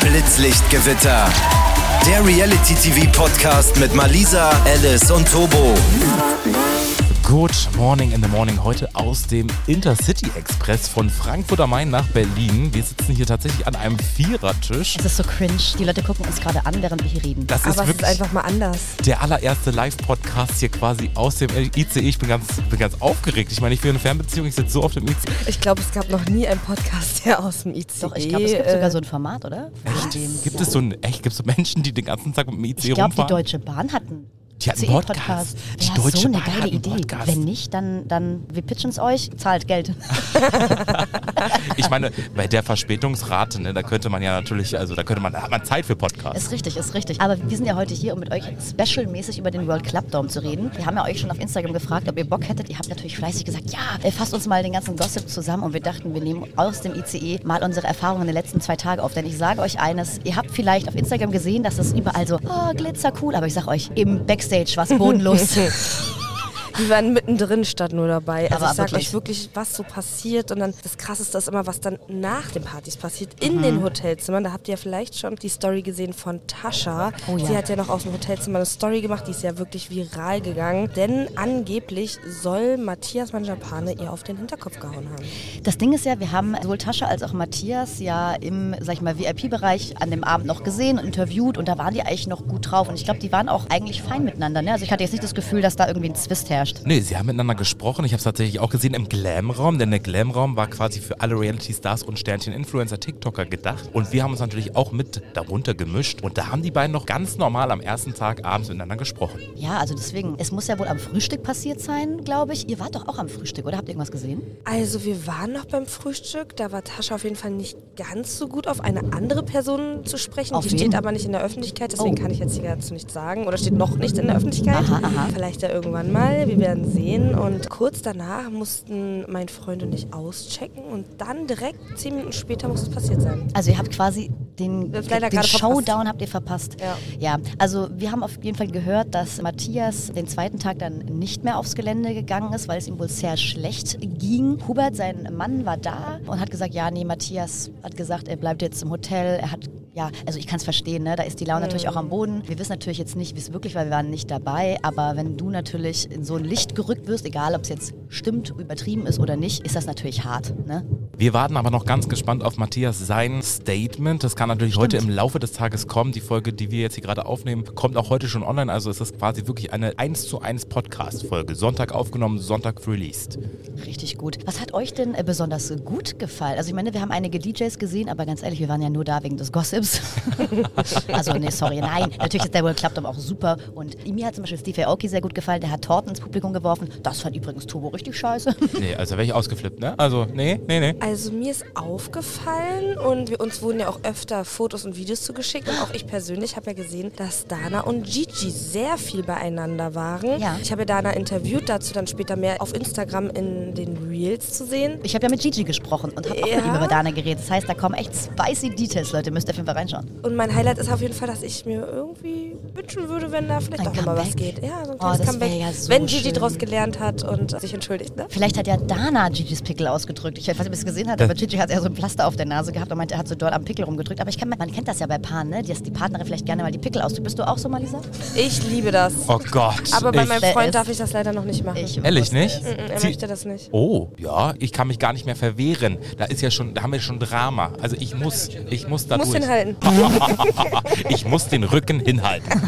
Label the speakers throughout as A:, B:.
A: Blitzlichtgewitter. Der Reality-TV-Podcast mit Malisa, Alice und Tobo.
B: Good Morning in the Morning heute aus dem Intercity Express von Frankfurt am Main nach Berlin. Wir sitzen hier tatsächlich an einem Vierertisch.
C: Es ist so cringe. Die Leute gucken uns gerade an, während wir hier reden.
B: Das ist
D: Aber es ist
B: wirklich
D: einfach mal anders.
B: der allererste Live-Podcast hier quasi aus dem ICE. Ich bin ganz, bin ganz aufgeregt. Ich meine, ich führe eine Fernbeziehung, ich sitze so auf dem ICE.
D: Ich glaube, es gab noch nie einen Podcast, der aus dem ICE.
C: Doch, ich glaube, es gibt
D: äh,
C: sogar so ein Format, oder? Dem-
B: Gibt es so ein, echt, gibt es so Menschen, die den ganzen Tag mit dem ICE
C: Ich glaube, die
B: rumfahren?
C: Deutsche Bahn hat einen
B: Die hat einen
C: ICE-Podcast.
B: Podcast. Die
C: Wäre
B: Deutsche
C: so eine
B: Bahn
C: geile Idee.
B: Podcast.
C: Wenn nicht, dann, dann wir pitchen es euch, zahlt Geld.
B: Ich meine, bei der Verspätungsrate, ne, da könnte man ja natürlich, also da könnte man, da hat man Zeit für Podcasts.
C: Ist richtig, ist richtig. Aber wir sind ja heute hier, um mit euch specialmäßig über den World Club Dome zu reden. Wir haben ja euch schon auf Instagram gefragt, ob ihr Bock hättet. Ihr habt natürlich fleißig gesagt, ja, fasst uns mal den ganzen Gossip zusammen. Und wir dachten, wir nehmen aus dem ICE mal unsere Erfahrungen der letzten zwei Tage auf. Denn ich sage euch eines, ihr habt vielleicht auf Instagram gesehen, dass es überall so, oh, Glitzer cool. Aber ich sag euch, im Backstage war es bodenlos.
D: Die waren mittendrin statt nur dabei. Also
C: Aber
D: ich sag
C: wirklich.
D: euch wirklich, was so passiert. Und dann das Krasseste ist immer, was dann nach den Partys passiert. In den Hotelzimmern. Da habt ihr ja vielleicht schon die Story gesehen von Tascha.
C: Oh ja.
D: Sie hat ja noch aus dem Hotelzimmer eine Story gemacht, die ist ja wirklich viral gegangen. Denn angeblich soll Matthias Manjapane ihr auf den Hinterkopf gehauen haben.
C: Das Ding ist ja, wir haben sowohl Tascha als auch Matthias ja im, sag ich mal, VIP-Bereich an dem Abend noch gesehen und interviewt und da waren die eigentlich noch gut drauf und ich glaube, die waren auch eigentlich fein miteinander. Ne? Also ich hatte jetzt nicht das Gefühl, dass da irgendwie ein Zwist herrscht.
B: Nee, sie haben miteinander gesprochen. Ich habe es tatsächlich auch gesehen im Glam-Raum, denn der Glam-Raum war quasi für alle Reality-Stars und Sternchen-Influencer, TikToker gedacht. Und wir haben uns natürlich auch mit darunter gemischt. Und da haben die beiden noch ganz normal am ersten Tag abends miteinander gesprochen.
C: Ja, also deswegen, es muss ja wohl am Frühstück passiert sein, glaube ich. Ihr wart doch auch am Frühstück, oder? Habt ihr irgendwas gesehen?
D: Also wir waren noch beim Frühstück, da war Tascha auf jeden Fall nicht ganz so gut auf eine andere Person zu sprechen.
C: Auf
D: die
C: wen?
D: steht aber nicht in der Öffentlichkeit, deswegen
C: Oh.
D: kann ich jetzt hier dazu nichts sagen. Oder steht noch nicht in der Öffentlichkeit.
C: Aha, aha.
D: Vielleicht ja irgendwann mal, wir werden sehen. Und kurz danach mussten mein Freund und ich auschecken und dann direkt zehn Minuten später muss es passiert sein.
C: Also ihr habt quasi den,
D: Wir leider
C: den
D: gerade verpasst.
C: Showdown habt ihr verpasst.
D: Ja.
C: ja, also wir haben auf jeden Fall gehört, dass Matthias den zweiten Tag dann nicht mehr aufs Gelände gegangen ist, weil es ihm wohl sehr schlecht ging. Hubert, sein Mann, war da und hat gesagt, ja, nee, Matthias hat gesagt, er bleibt jetzt im Hotel. Er hat, ja, also ich kann es verstehen, ne? da ist die Laune natürlich auch am Boden. Wir wissen natürlich jetzt nicht, wie es wirklich war, wir waren nicht dabei, aber wenn du natürlich in so ein Licht gerückt wirst, egal ob es jetzt stimmt, übertrieben ist oder nicht, ist das natürlich hart. Ne?
B: Wir warten aber noch ganz gespannt auf Matthias sein Statement. Das kann natürlich heute im Laufe des Tages kommen. Die Folge, die wir jetzt hier gerade aufnehmen, kommt auch heute schon online. Also es ist quasi wirklich eine 1 zu 1 Podcast-Folge. Sonntag aufgenommen, Sonntag released.
C: Richtig gut. Was hat euch denn äh, besonders gut gefallen? Also ich meine, wir haben einige DJs gesehen, aber ganz ehrlich, wir waren ja nur da wegen des Gossips. also nee, sorry, nein. Natürlich ist der World Club Dome auch super. Und mir hat zum Beispiel Steve Aoki sehr gut gefallen. Der hat Torten ins Publikum geworfen. Das fand übrigens Turbo richtig scheiße.
B: Nee, also wäre ich ausgeflippt, ne? Also, nee, nee, nee.
D: Also mir ist aufgefallen und wir, uns wurden ja auch öfter Fotos und Videos zugeschickt und auch ich persönlich habe ja gesehen, dass Dana und Gigi sehr viel beieinander waren.
C: Ja.
D: Ich habe ja Dana interviewt, dazu dann später mehr auf Instagram in den Reels zu sehen.
C: Ich habe ja mit Gigi gesprochen und habe auch
D: Ja.
C: mit ihm über Dana geredet. Das heißt, da kommen echt spicy Details, Leute. Müsst ihr auf jeden Fall reinschauen.
D: Und mein Highlight ist auf jeden Fall, dass ich mir irgendwie wünschen würde, wenn da vielleicht
C: Ein
D: doch nochmal was geht. Ja, so ein
C: Oh,
D: kleines
C: das
D: Comeback.
C: ja so
D: wenn Gigi
C: schön.
D: daraus gelernt hat und sich entschuldigt. Ne?
C: Vielleicht hat ja Dana Gigis Pickel ausgedrückt. Ich weiß nicht, ob ihr es gesehen habt, aber Gigi hat eher so ein Pflaster auf der Nase gehabt und meinte, er hat so dort am Pickel rumgedrückt. Aber ich kann, man kennt das ja bei Paaren, ne? dass die Partnerin vielleicht gerne mal die Pickel ausdrückt. Bist du auch so, Malisa?
D: Ich liebe das.
B: Oh Gott.
D: Aber bei
B: ich,
D: meinem Freund
C: ist-
D: darf ich das leider noch nicht machen.
C: Ich
B: Ehrlich nicht?
D: Mm, Er
B: Sie-
D: möchte das nicht.
B: Oh, ja, ich kann mich gar nicht mehr verwehren. Da ist ja schon, da haben wir schon Drama. Also ich muss, ich muss da
D: Muss
B: durch.
D: hinhalten.
B: ich muss den Rücken hinhalten.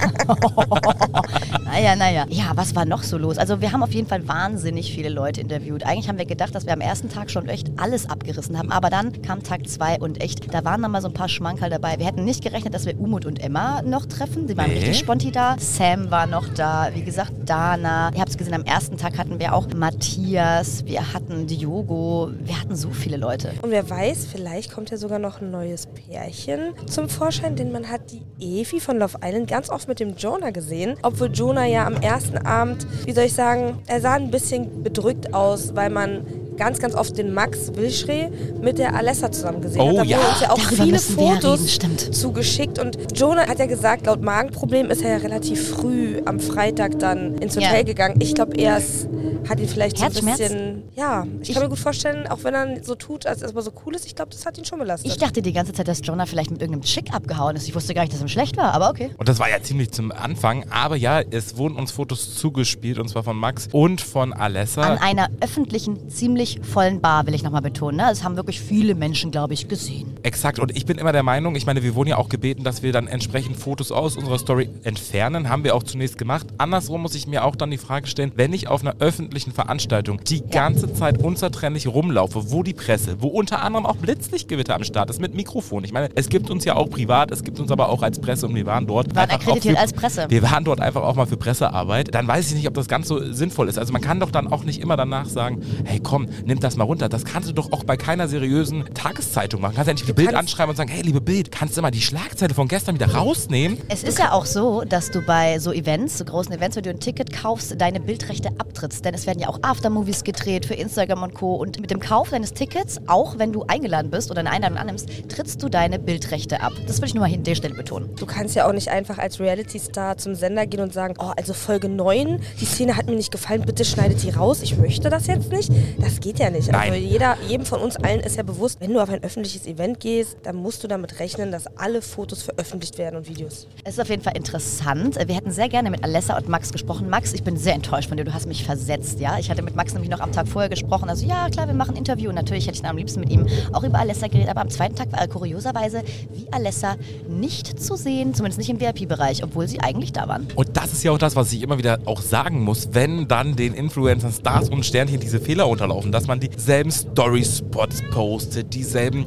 C: Naja, naja. Ja, was war noch so los? Also wir haben auf jeden Fall wahnsinnig viele Leute interviewt. Eigentlich haben wir gedacht, dass wir am ersten Tag schon echt alles abgerissen haben. Aber dann kam Tag zwei und echt, da waren dann mal so ein paar Schmankerl dabei. Wir hätten nicht gerechnet, dass wir Umut und Emma noch treffen. Die waren
B: Nee.
C: richtig sponti da. Sam war noch da. Wie gesagt, Dana. Ihr habt es gesehen, am ersten Tag hatten wir auch Matthias. Wir hatten Diogo. Wir hatten so viele Leute.
D: Und wer weiß, vielleicht kommt ja sogar noch ein neues Pärchen zum Vorschein, denn man hat die Evi von Love Island ganz oft mit dem Jonah gesehen. Obwohl Jonah ja am ersten Abend, wie soll ich sagen, er sah ein bisschen bedrückt aus, weil man ganz, ganz oft den Max Wilschree mit der Alessa zusammen gesehen
B: Oh
D: hat. Da
B: ja.
D: wurden uns ja auch
C: Darüber
D: viele
C: ja
D: Fotos zugeschickt. Und Jonah hat ja gesagt, laut Magenproblem ist er ja relativ früh am Freitag dann ins
C: Ja.
D: Hotel gegangen. Ich glaube, er ist- hat ihn vielleicht so ein bisschen... Ja, ich, kann mir gut vorstellen, auch wenn er so tut, als ob er so cool ist, ich glaube, das hat ihn schon belastet.
C: Ich dachte die ganze Zeit, dass Jonah vielleicht mit irgendeinem Chick abgehauen ist. Ich wusste gar nicht, dass ihm schlecht war, aber okay.
B: Und das war ja ziemlich zum Anfang. Aber ja, es wurden uns Fotos zugespielt und zwar von Max und von Alessa.
C: An einer öffentlichen, ziemlich vollen Bar, will ich nochmal betonen. Ne? Das haben wirklich viele Menschen, glaube ich, gesehen.
B: Exakt. Und ich bin immer der Meinung, ich meine, wir wurden ja auch gebeten, dass wir dann entsprechend Fotos aus unserer Story entfernen. Haben wir auch zunächst gemacht. Andersrum muss ich mir auch dann die Frage stellen, wenn ich auf einer öffentlichen Veranstaltung die ganze Zeit unzertrennlich rumlaufe, wo die Presse, wo unter anderem auch Blitzlichtgewitter am Start ist mit Mikrofon. Ich meine, es gibt uns ja auch privat, es gibt uns aber auch als Presse und wir waren dort.
C: Wir waren akkreditiert
B: für-
C: als Presse.
B: Wir waren dort einfach auch mal für Pressearbeit. Dann weiß ich nicht, ob das ganz so sinnvoll ist. Also man kann doch dann auch nicht immer danach sagen, hey komm, nimm das mal runter. Das kannst du doch auch bei keiner seriösen Tageszeitung machen. Kannst ja nicht die Bild
D: kannst-
B: anschreiben und sagen, hey liebe Bild, kannst du mal die Schlagzeile von gestern wieder rausnehmen?
C: Es ist ja auch so, dass du bei so Events, so großen Events, wenn du ein Ticket kaufst, deine Bildrechte abtrittst. Denn es werden ja auch Aftermovies gedreht für Instagram und Co. Und mit dem Kauf deines Tickets, auch wenn du eingeladen bist oder eine Einladung annimmst, trittst du deine Bildrechte ab. Das will ich nur mal an der Stelle betonen.
D: Du kannst ja auch nicht einfach als Reality-Star zum Sender gehen und sagen, oh, also Folge 9, die Szene hat mir nicht gefallen, bitte schneidet die raus, ich möchte das jetzt nicht. Das geht ja nicht. Also
B: Nein.
D: jeder, jedem von uns allen ist ja bewusst, wenn du auf ein öffentliches Event gehst, dann musst du damit rechnen, dass alle Fotos veröffentlicht werden und Videos.
C: Es ist auf jeden Fall interessant. Wir hätten sehr gerne mit Alessa und Max gesprochen. Max, ich bin sehr enttäuscht von dir. Du hast mich versetzt, ja. Ich hatte mit Max nämlich noch am Tag vorher gesprochen. Also ja, klar, wir machen ein Interview. Und natürlich hätte ich dann am liebsten mit ihm auch über Alessa geredet. Aber am zweiten Tag war er kurioserweise wie Alessa nicht zu sehen, zumindest nicht im VIP-Bereich, obwohl sie eigentlich da waren.
B: Und das ist ja auch das, was ich immer wieder auch sagen muss, wenn dann den Influencern, Stars und Sternchen diese Fehler unterlaufen, dass man dieselben Story-Spots postet, dieselben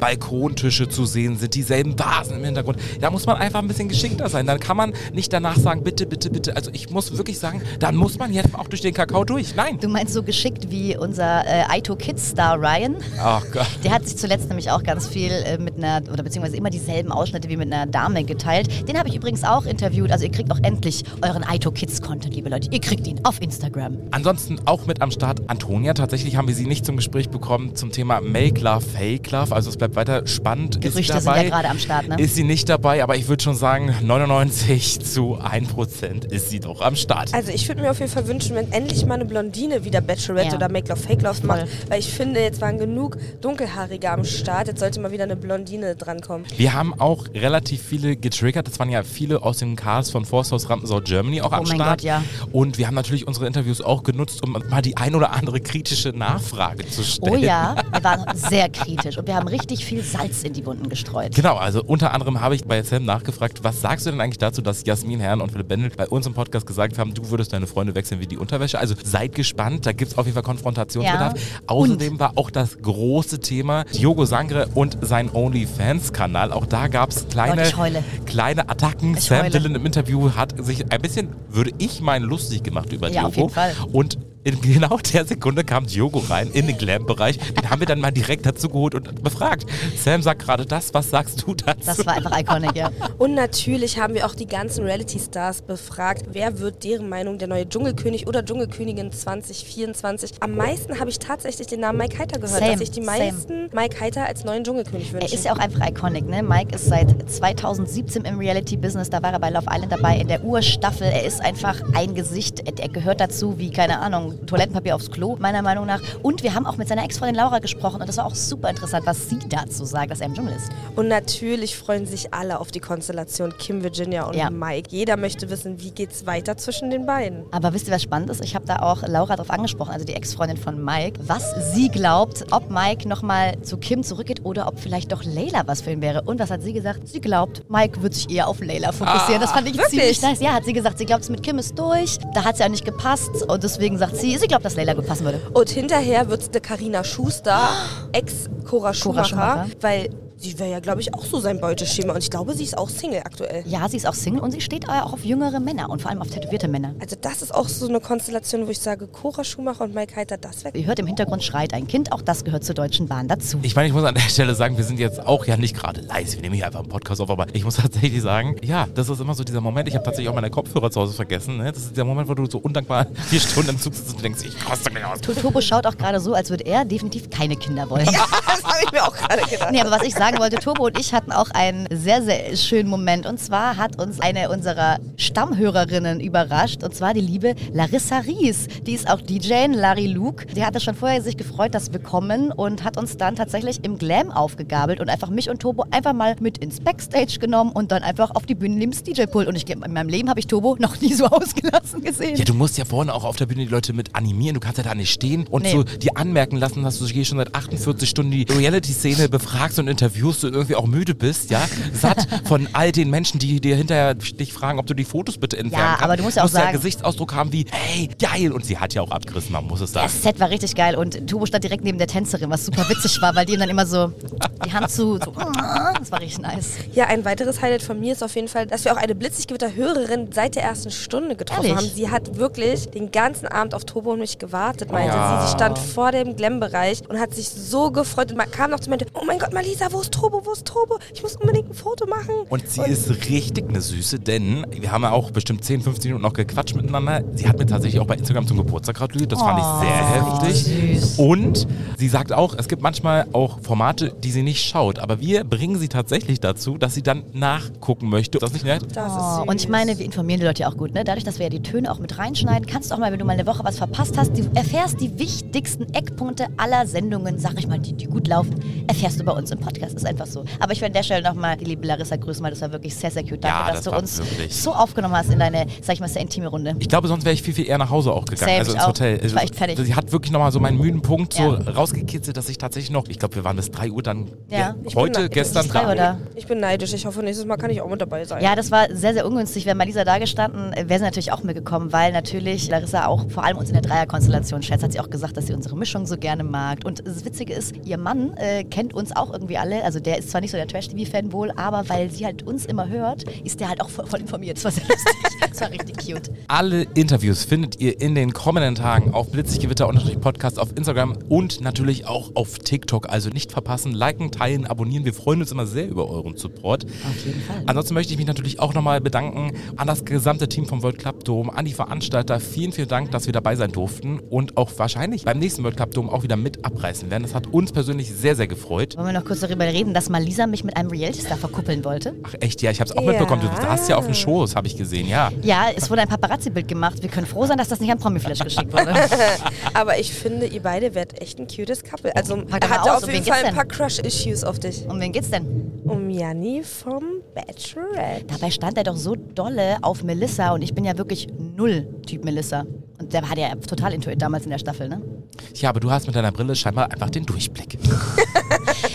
B: Balkontische zu sehen sind, dieselben Vasen im Hintergrund. Da muss man einfach ein bisschen geschickter sein. Dann kann man nicht danach sagen, bitte, bitte, bitte. Also ich muss wirklich sagen, dann muss man jetzt auch durch den Kakao durch. Nein.
C: Du meinst so geschickt wie unser äh, Aito Kids-Star Ryan?
B: Ach Gott.
C: Der hat sich zuletzt nämlich auch ganz viel äh, mit einer, oder beziehungsweise immer dieselben Ausschnitte wie mit einer Dame geteilt. Den habe ich übrigens auch interviewt. Also ihr kriegt auch endlich euren Aito Kids Content, liebe Leute. Ihr kriegt ihn auf Instagram.
B: Ansonsten auch mit am Start Antonia. Tatsächlich haben wir sie nicht zum Gespräch bekommen zum Thema Make Love, Fake Love. Also es bleibt weiter spannend. Ist sie
C: Gerüchte sind
B: dabei?
C: ja gerade am Start, ne?
B: Ist sie nicht dabei, aber ich würde schon sagen, 99 zu 1% ist sie doch am Start.
D: Also ich würde mir auf jeden Fall wünschen, wenn endlich mal eine Blondine wieder Bachelorette
C: Ja.
D: oder Make Love Fake Love macht, weil ich finde, jetzt waren genug Dunkelhaarige am Start, jetzt sollte mal wieder eine Blondine drankommen.
B: Wir haben auch relativ viele getriggert. Das waren ja viele aus dem Cast von Forsthaus Rampensau Germany auch am
C: Oh mein
B: Start.
C: Gott, ja.
B: Und wir haben natürlich unsere Interviews auch genutzt, um mal die ein oder andere kritische Nachfrage zu stellen.
C: Oh ja, wir waren sehr kritisch und wir haben richtig viel Salz in die Wunden gestreut.
B: Genau, also unter anderem habe ich bei Sam nachgefragt, was sagst du denn eigentlich dazu, dass Jasmin Herrn und Philipp Bendel bei uns im Podcast gesagt haben, du würdest deine Freunde wechseln wie die Unterwäsche. Also seid gespannt, da gibt es auf jeden Fall Konfrontationsbedarf.
C: Ja.
B: Außerdem war auch das große Thema Diogo Sangre und sein OnlyFans-Kanal. Auch da gab es kleine,
C: Oh,
B: kleine Attacken.
C: Ich
B: Sam
C: heule.
B: Dillon im Interview hat sich ein bisschen, würde ich meinen, lustig gemacht über
C: Ja,
B: Diogo.
C: auf jeden Fall.
B: Und in genau der Sekunde kam Diogo rein in den Glam-Bereich. Den haben wir dann mal direkt dazu geholt und befragt. Sam sagt gerade das, was sagst du dazu?
C: Das war einfach iconic, ja.
D: Und natürlich haben wir auch die ganzen Reality-Stars befragt, wer wird deren Meinung der neue Dschungelkönig oder Dschungelkönigin 2024. Am meisten habe ich tatsächlich den Namen Mike Heiter gehört,
C: Same,
D: dass sich die
C: same.
D: meisten Mike Heiter als neuen Dschungelkönig wünschen.
C: Er ist ja auch einfach iconic, ne? Mike ist seit 2017 im Reality-Business, da war er bei Love Island dabei, in der Urstaffel. Er ist einfach ein Gesicht, er gehört dazu wie, keine Ahnung, Toilettenpapier aufs Klo, meiner Meinung nach. Und wir haben auch mit seiner Ex-Freundin Laura gesprochen und das war auch super interessant, was sie dazu sagt, dass er im Dschungel ist.
D: Und natürlich freuen sich alle auf die Konstellation Kim Virginia und
C: Ja.
D: Mike. Jeder möchte wissen, wie geht's weiter zwischen den beiden.
C: Aber wisst ihr, was spannend ist? Ich habe da auch Laura drauf angesprochen, also die Ex-Freundin von Mike, was sie glaubt, ob Mike nochmal zu Kim zurückgeht oder ob vielleicht doch Layla was für ihn wäre. Und was hat sie gesagt? Sie glaubt, Mike wird sich eher auf Layla fokussieren. das fand ich
D: wirklich?
C: ziemlich nice. Ja, hat sie gesagt, sie glaubt, es mit Kim ist durch. Da hat sie auch nicht gepasst. Und deswegen sagt sie, sie glaubt, dass Layla gut passen würde.
D: Und hinterher wird es eine Carina Schuster, Ex-Cora Schumacher,
C: Schumacher.
D: weil sie wäre ja, glaube ich, auch so sein Beuteschema. Und ich glaube, sie ist auch Single aktuell.
C: Ja, sie ist auch Single und sie steht auch auf jüngere Männer und vor allem auf tätowierte Männer.
D: Also das ist auch so eine Konstellation, wo ich sage, Cora Schumacher und Mike Heiter, das wäre
C: Ihr hört im Hintergrund schreit ein Kind, auch das gehört zur Deutschen Bahn dazu.
B: Ich meine, ich muss an der Stelle sagen, wir sind jetzt auch ja nicht gerade leise. Wir nehmen hier einfach einen Podcast auf, aber ich muss tatsächlich sagen, ja, das ist immer so dieser Moment. Ich habe tatsächlich auch meine Kopfhörer zu Hause vergessen. Ne? Das ist der Moment, wo du so undankbar vier Stunden im Zug sitzt und denkst, ich koste mich aus.
C: Turbo schaut auch gerade so, als würde er definitiv keine Kinder wollen.
D: das habe ich mir auch gerade gedacht.
C: Nee, aber was ich sagen sagen wollte, Tobo und ich hatten auch einen sehr, sehr schönen Moment. Und zwar hat uns eine unserer Stammhörerinnen überrascht. Und zwar die liebe Larissa Ries. Die ist auch DJ, Larry Luke. Die hatte schon vorher sich gefreut, dass wir kommen und hat uns dann tatsächlich im Glam aufgegabelt und einfach mich und Tobo einfach mal mit ins Backstage genommen und dann einfach auf die Bühne neben das DJ-Pult. Und ich in meinem Leben habe ich Tobo noch nie so ausgelassen gesehen.
B: Ja, du musst ja vorne auch auf der Bühne die Leute mit animieren. Du kannst ja da nicht stehen und
C: Nee.
B: so die anmerken lassen, dass du hier schon seit 48 Stunden die Reality-Szene befragst und interviewst und irgendwie auch müde bist, ja? Satt von all den Menschen, die dir hinterher dich fragen, ob du die Fotos bitte entfernen kannst.
C: aber du musst ja auch
B: ja
C: sagen-
B: Gesichtsausdruck haben wie, hey, geil. Und sie hat ja auch abgerissen, man muss es sagen.
C: Das Set war richtig geil und Tobo stand direkt neben der Tänzerin, was super witzig war, weil die ihm dann immer so die Hand zu, so, das war richtig nice.
D: Ja, ein weiteres Highlight von mir ist auf jeden Fall, dass wir auch eine Blitzlichtgewitter-Hörerin seit der ersten Stunde getroffen
C: Ehrlich?
D: haben. Sie hat wirklich den ganzen Abend auf Tobo und mich gewartet, meinte
B: Ja.
D: sie. Sie stand vor dem Glam-Bereich und hat sich so gefreut und kam noch zu mir und meinte, oh mein Gott, Malisa, wo ist Tobo, wo ist Tobo? Ich muss unbedingt ein Foto machen.
B: Und sie ist richtig eine Süße, denn wir haben ja auch bestimmt 10, 15 Minuten noch gequatscht miteinander. Sie hat mir tatsächlich auch bei Instagram zum Geburtstag gratuliert. Das fand ich sehr heftig.
C: süß.
B: Und sie sagt auch, es gibt manchmal auch Formate, die sie nicht schaut. Aber wir bringen sie tatsächlich dazu, dass sie dann nachgucken möchte. Ist das nicht nett?
D: Das
C: Oh,
D: ist süß.
C: und ich meine, wir informieren die Leute ja auch gut. Ne? Dadurch, dass wir ja die Töne auch mit reinschneiden, kannst du auch mal, wenn du mal eine Woche was verpasst hast, du erfährst die wichtigsten Eckpunkte aller Sendungen, sag ich mal, die, die gut laufen, erfährst du bei uns im Podcast. Ist einfach so. Aber ich will an der Stelle nochmal die liebe Larissa grüßen, weil das war wirklich sehr, sehr cute. Danke,
B: Ja,
C: dass
B: das
C: du uns
B: wirklich-
C: so aufgenommen hast in deine, sag ich mal, sehr intime Runde.
B: Ich glaube, sonst wäre ich viel, viel eher nach Hause auch gegangen.
C: Same,
B: also
C: ich
B: ins
C: auch.
B: Hotel.
C: Ich war echt fertig.
B: Sie hat wirklich nochmal so meinen müden Punkt so
C: Ja.
B: rausgekitzelt, dass ich tatsächlich noch, ich glaube, wir waren bis 3 Uhr dann
C: Ja.
B: ge- heute, gestern
C: drei
B: da.
D: Ich bin neidisch. Ich hoffe, nächstes Mal kann ich auch mit dabei sein.
C: Ja, das war sehr, sehr ungünstig. Wäre Malisa da gestanden, äh, wäre sie natürlich auch mitgekommen, weil natürlich Larissa auch vor allem uns in der Dreierkonstellation schätzt. Hat sie auch gesagt, dass sie unsere Mischung so gerne mag. Und das Witzige ist, ihr Mann äh, kennt uns auch irgendwie alle. Also der ist zwar nicht so der Trash-TV-Fan wohl, aber weil sie halt uns immer hört, ist der halt auch voll, voll informiert. Das war sehr lustig. Das war richtig cute.
B: Alle Interviews findet ihr in den kommenden Tagen auf Blitziggewitter-Podcast auf Instagram und natürlich auch auf TikTok. Also nicht verpassen, liken, teilen, abonnieren. Wir freuen uns immer sehr über euren Support.
C: Auf jeden Fall.
B: Ansonsten möchte ich mich natürlich auch nochmal bedanken an das gesamte Team vom World Club Dome, an die Veranstalter. Vielen, vielen Dank, dass wir dabei sein durften und auch wahrscheinlich beim nächsten World Club Dome auch wieder mit abreißen werden. Das hat uns persönlich sehr, sehr gefreut.
C: Wollen wir noch kurz darüber reden, dass Malisa mich mit einem Reality-Star verkuppeln wollte?
B: Ach echt, ja, ich habe es auch
D: Ja.
B: mitbekommen. Du hast ja auf dem Schoß, habe ich gesehen, ja.
C: Ja, es wurde ein Paparazzi-Bild gemacht. Wir können froh sein, dass das nicht an Promiflash geschickt wurde.
D: Aber ich finde, ihr beide werdet echt ein cutes Couple. Also er hat
C: aus,
D: auf
C: um
D: jeden
C: wen
D: Fall
C: geht's
D: ein paar Crush-Issues auf dich.
C: Um wen geht's denn?
D: Um Janni vom Bachelorette.
C: Dabei stand er doch so dolle auf Melissa und ich bin ja wirklich null Typ Melissa. Und der war ja total intuit damals in der Staffel, ne?
B: Ja, aber du hast mit deiner Brille scheinbar einfach den Durchblick.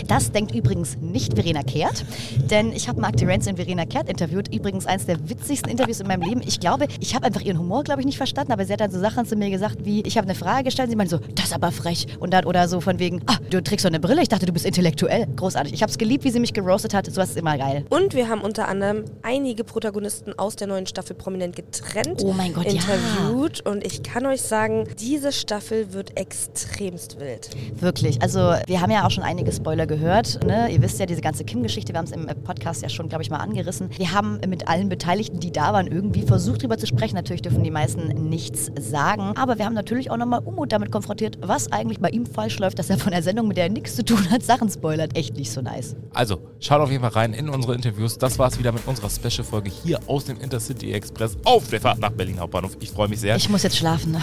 C: Das denkt übrigens nicht Verena Kehrt, denn ich habe Mark Terence und Verena Kehrt interviewt. Übrigens eines der witzigsten Interviews in meinem Leben. Ich glaube, ich habe einfach ihren Humor, glaube ich, nicht verstanden, aber sie hat dann so Sachen zu mir gesagt wie, ich habe eine Frage gestellt, sie meinte so, das ist aber frech. Und dann, oder so von wegen, ah, du trägst so eine Brille, ich dachte, du bist intellektuell. Großartig. Ich habe es geliebt, wie sie mich geroastet hat. Sowas ist immer geil.
D: Und wir haben unter anderem einige Protagonisten aus der neuen Staffel prominent getrennt,
C: Oh mein Gott, ja.
D: interviewt. Und ich kann euch sagen, diese Staffel wird extremst wild.
C: Wirklich. Also wir haben ja auch schon einige Spoiler gehört. Ne? Ihr wisst ja, diese ganze Kim-Geschichte, wir haben es im Podcast ja schon, glaube ich, mal angerissen. Wir haben mit allen Beteiligten, die da waren, irgendwie versucht, drüber zu sprechen. Natürlich dürfen die meisten nichts sagen. Aber wir haben natürlich auch nochmal Umut damit konfrontiert, was eigentlich bei ihm falsch läuft, dass er von der Sendung, mit der er nichts zu tun hat, Sachen spoilert. Echt nicht so nice.
B: Also, schaut auf jeden Fall rein in unsere Interviews. Das war's wieder mit unserer Special-Folge hier aus dem Intercity Express auf der Fahrt nach Berlin Hauptbahnhof. Ich freue mich sehr.
C: Ich muss jetzt schlafen.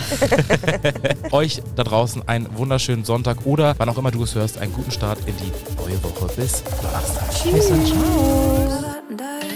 B: Euch da draußen einen wunderschönen Sonntag oder wann auch immer du es hörst, einen guten Start in die neue Woche. Bis Donnerstag.
C: Tschüss und ciao.
E: die